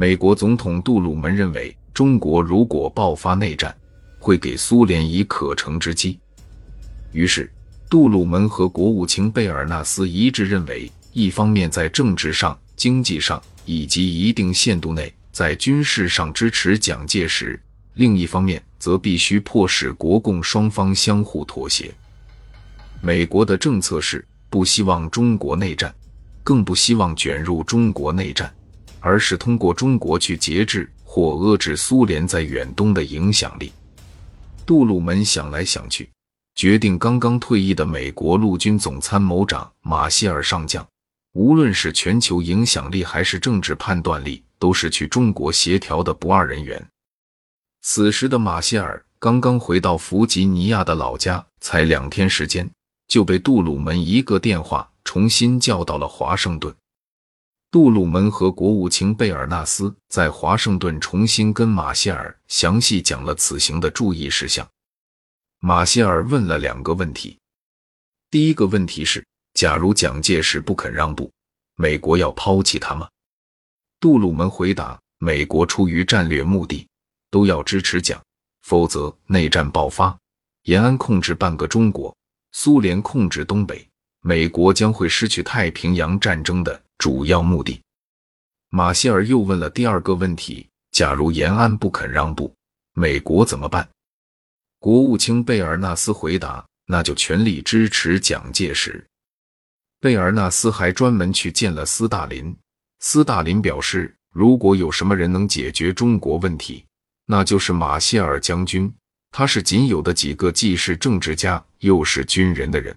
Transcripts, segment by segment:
美国总统杜鲁门认为，中国如果爆发内战，会给苏联以可乘之机。于是，杜鲁门和国务卿贝尔纳斯一致认为，一方面在政治上、经济上以及一定限度内，在军事上支持蒋介石；另一方面，则必须迫使国共双方相互妥协。美国的政策是不希望中国内战，更不希望卷入中国内战。而是通过中国去节制或遏制苏联在远东的影响力。杜鲁门想来想去，决定刚刚退役的美国陆军总参谋长马歇尔上将，无论是全球影响力还是政治判断力，都是去中国协调的不二人员。此时的马歇尔刚刚回到弗吉尼亚的老家，才两天时间，就被杜鲁门一个电话重新叫到了华盛顿。杜鲁门和国务卿贝尔纳斯在华盛顿重新跟马歇尔详细讲了此行的注意事项。马歇尔问了两个问题：第一个问题是，假如蒋介石不肯让步，美国要抛弃他吗？杜鲁门回答：美国出于战略目的，都要支持蒋，否则内战爆发，延安控制半个中国，苏联控制东北，美国将会失去太平洋战争的。主要目的。马歇尔又问了第二个问题：假如延安不肯让步，美国怎么办？国务卿贝尔纳斯回答：“那就全力支持蒋介石。”贝尔纳斯还专门去见了斯大林。斯大林表示，如果有什么人能解决中国问题，那就是马歇尔将军。他是仅有的几个既是政治家又是军人的人。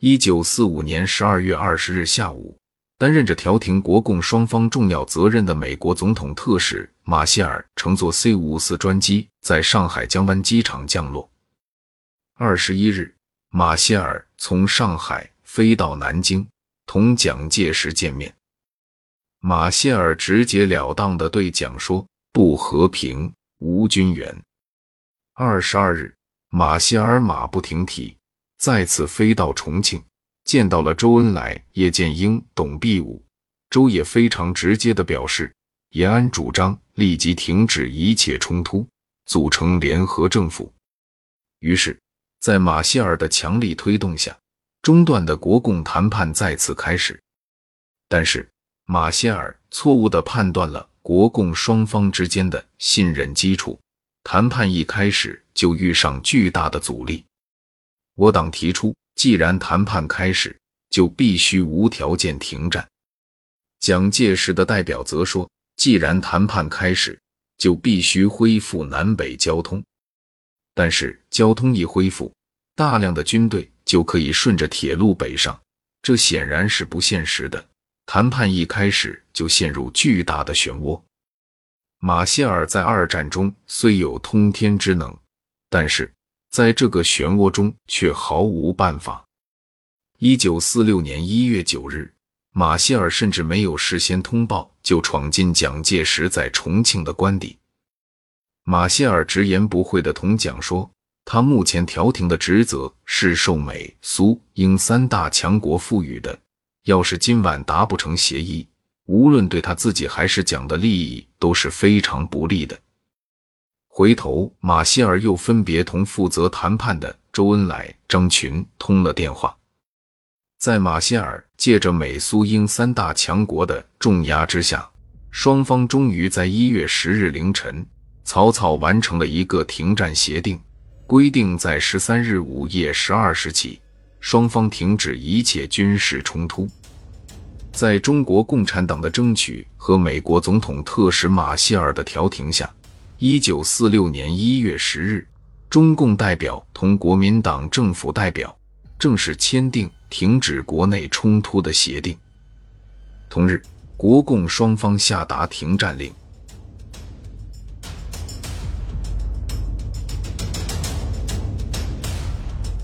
一九四五年十二月二十日下午。担任着调停国共双方重要责任的美国总统特使马歇尔乘坐 C 五四专机在上海江湾机场降落。二十一日，马歇尔从上海飞到南京，同蒋介石见面。马歇尔直截了当地对蒋说：“不和平，无军援。”二十二日，马歇尔马不停蹄，再次飞到重庆。见到了周恩来、叶剑英、董必武，周也非常直接地表示，延安主张立即停止一切冲突，组成联合政府。于是，在马歇尔的强力推动下，中断的国共谈判再次开始。但是，马歇尔错误地判断了国共双方之间的信任基础，谈判一开始就遇上巨大的阻力。我党提出。既然谈判开始，就必须无条件停战。蒋介石的代表则说，既然谈判开始，就必须恢复南北交通。但是交通一恢复，大量的军队就可以顺着铁路北上，这显然是不现实的。谈判一开始就陷入巨大的漩涡。马歇尔在二战中虽有通天之能，但是。在这个漩涡中，却毫无办法。一九四六年一月九日，马歇尔甚至没有事先通报，就闯进蒋介石在重庆的官邸。马歇尔直言不讳地同蒋说：“他目前调停的职责是受美、苏、英三大强国赋予的。要是今晚达不成协议，无论对他自己还是蒋的利益都是非常不利的。”回头，马歇尔又分别同负责谈判的周恩来、张群通了电话。在马歇尔借着美苏英三大强国的重压之下，双方终于在一月十日凌晨草草完成了一个停战协定，规定在十三日午夜十二时起，双方停止一切军事冲突。在中国共产党的争取和美国总统特使马歇尔的调停下。一九四六年一月十日，中共代表同国民党政府代表正式签订停止国内冲突的协定。同日，国共双方下达停战令。